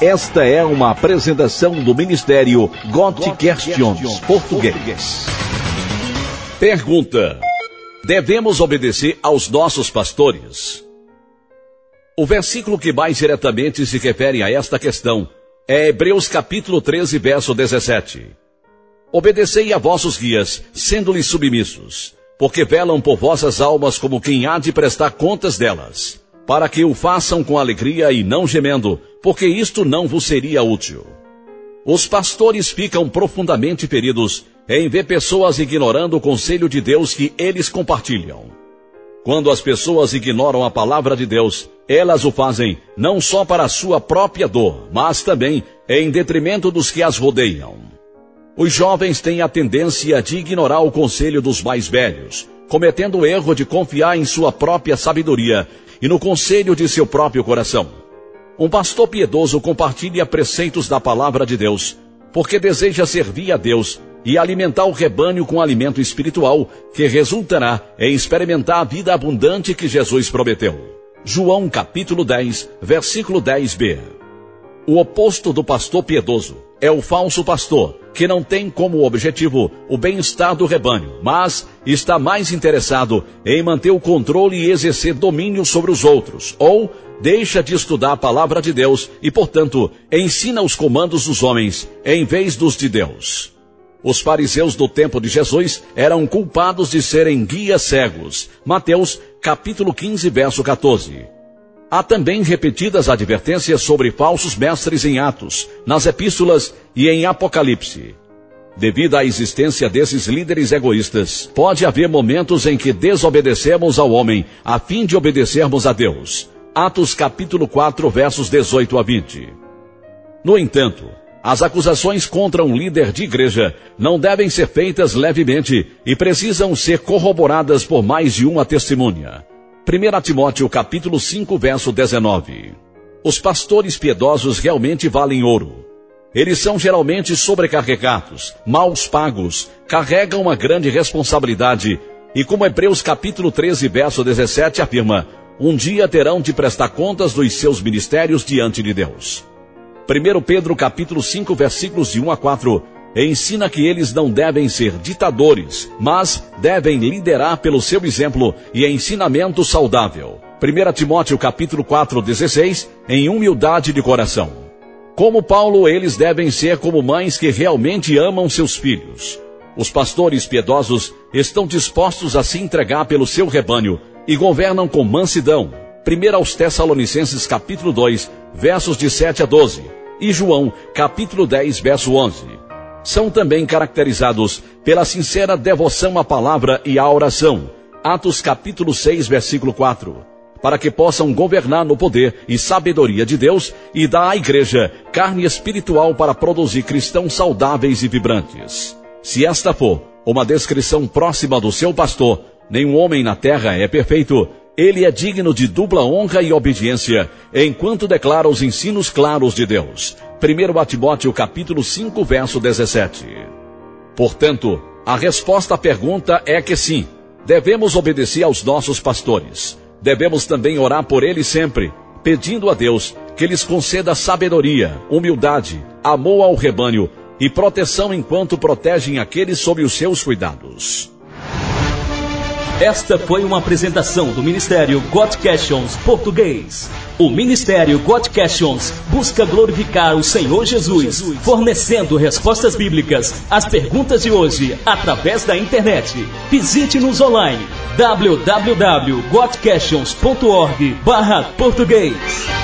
Esta é uma apresentação do Ministério God Questions Português. Pergunta: Devemos obedecer aos nossos pastores? O versículo que mais diretamente se refere a esta questão é Hebreus capítulo 13, verso 17. Obedecei a vossos guias, sendo-lhes submissos, porque velam por vossas almas como quem há de prestar contas delas, para que o façam com alegria e não gemendo, porque isto não vos seria útil. Os pastores ficam profundamente feridos em ver pessoas ignorando o conselho de Deus que eles compartilham. Quando as pessoas ignoram a palavra de Deus, elas o fazem não só para sua própria dor, mas também em detrimento dos que as rodeiam. Os jovens têm a tendência de ignorar o conselho dos mais velhos, cometendo o erro de confiar em sua própria sabedoria e no conselho de seu próprio coração. Um pastor piedoso compartilha preceitos da palavra de Deus, porque deseja servir a Deus e alimentar o rebanho com alimento espiritual que resultará em experimentar a vida abundante que Jesus prometeu. João capítulo 10, versículo 10b. O oposto do pastor piedoso é o falso pastor, que não tem como objetivo o bem-estar do rebanho, mas está mais interessado em manter o controle e exercer domínio sobre os outros, ou deixa de estudar a palavra de Deus e, portanto, ensina os comandos dos homens em vez dos de Deus. Os fariseus do tempo de Jesus eram culpados de serem guias cegos. Mateus capítulo 15, verso 14. Há também repetidas advertências sobre falsos mestres em Atos, nas epístolas e em Apocalipse. Devido à existência desses líderes egoístas, pode haver momentos em que desobedecemos ao homem a fim de obedecermos a Deus. Atos capítulo 4, versos 18 a 20. No entanto, as acusações contra um líder de igreja não devem ser feitas levemente e precisam ser corroboradas por mais de uma testemunha. 1 Timóteo capítulo 5, verso 19. Os pastores piedosos realmente valem ouro. Eles são geralmente sobrecarregados, maus pagos, carregam uma grande responsabilidade e como Hebreus capítulo 13, verso 17 afirma, um dia terão de prestar contas dos seus ministérios diante de Deus. 1 Pedro capítulo 5, versículos de 1 a 4 ensina que eles não devem ser ditadores, mas devem liderar pelo seu exemplo e ensinamento saudável. 1 Timóteo capítulo 4, 16, em humildade de coração. Como Paulo, eles devem ser como mães que realmente amam seus filhos. Os pastores piedosos estão dispostos a se entregar pelo seu rebanho e governam com mansidão. 1 aos Tessalonicenses capítulo 2, versos de 7 a 12, e João capítulo 10, verso 11 são também caracterizados pela sincera devoção à palavra e à oração. Atos capítulo 6, versículo 4. Para que possam governar no poder e sabedoria de Deus e dar à igreja carne espiritual para produzir cristãos saudáveis e vibrantes. Se esta for uma descrição próxima do seu pastor, nenhum homem na terra é perfeito, ele é digno de dupla honra e obediência, enquanto declara os ensinos claros de Deus. 1 Timóteo capítulo 5, verso 17. Portanto, a resposta à pergunta é que sim, devemos obedecer aos nossos pastores. Devemos também orar por eles sempre, pedindo a Deus que lhes conceda sabedoria, humildade, amor ao rebanho e proteção enquanto protegem aqueles sob os seus cuidados. Esta foi uma apresentação do Ministério God Questions Português. O Ministério God Questions busca glorificar o Senhor Jesus, fornecendo respostas bíblicas às perguntas de hoje através da internet. Visite-nos online www.godquestions.org/português.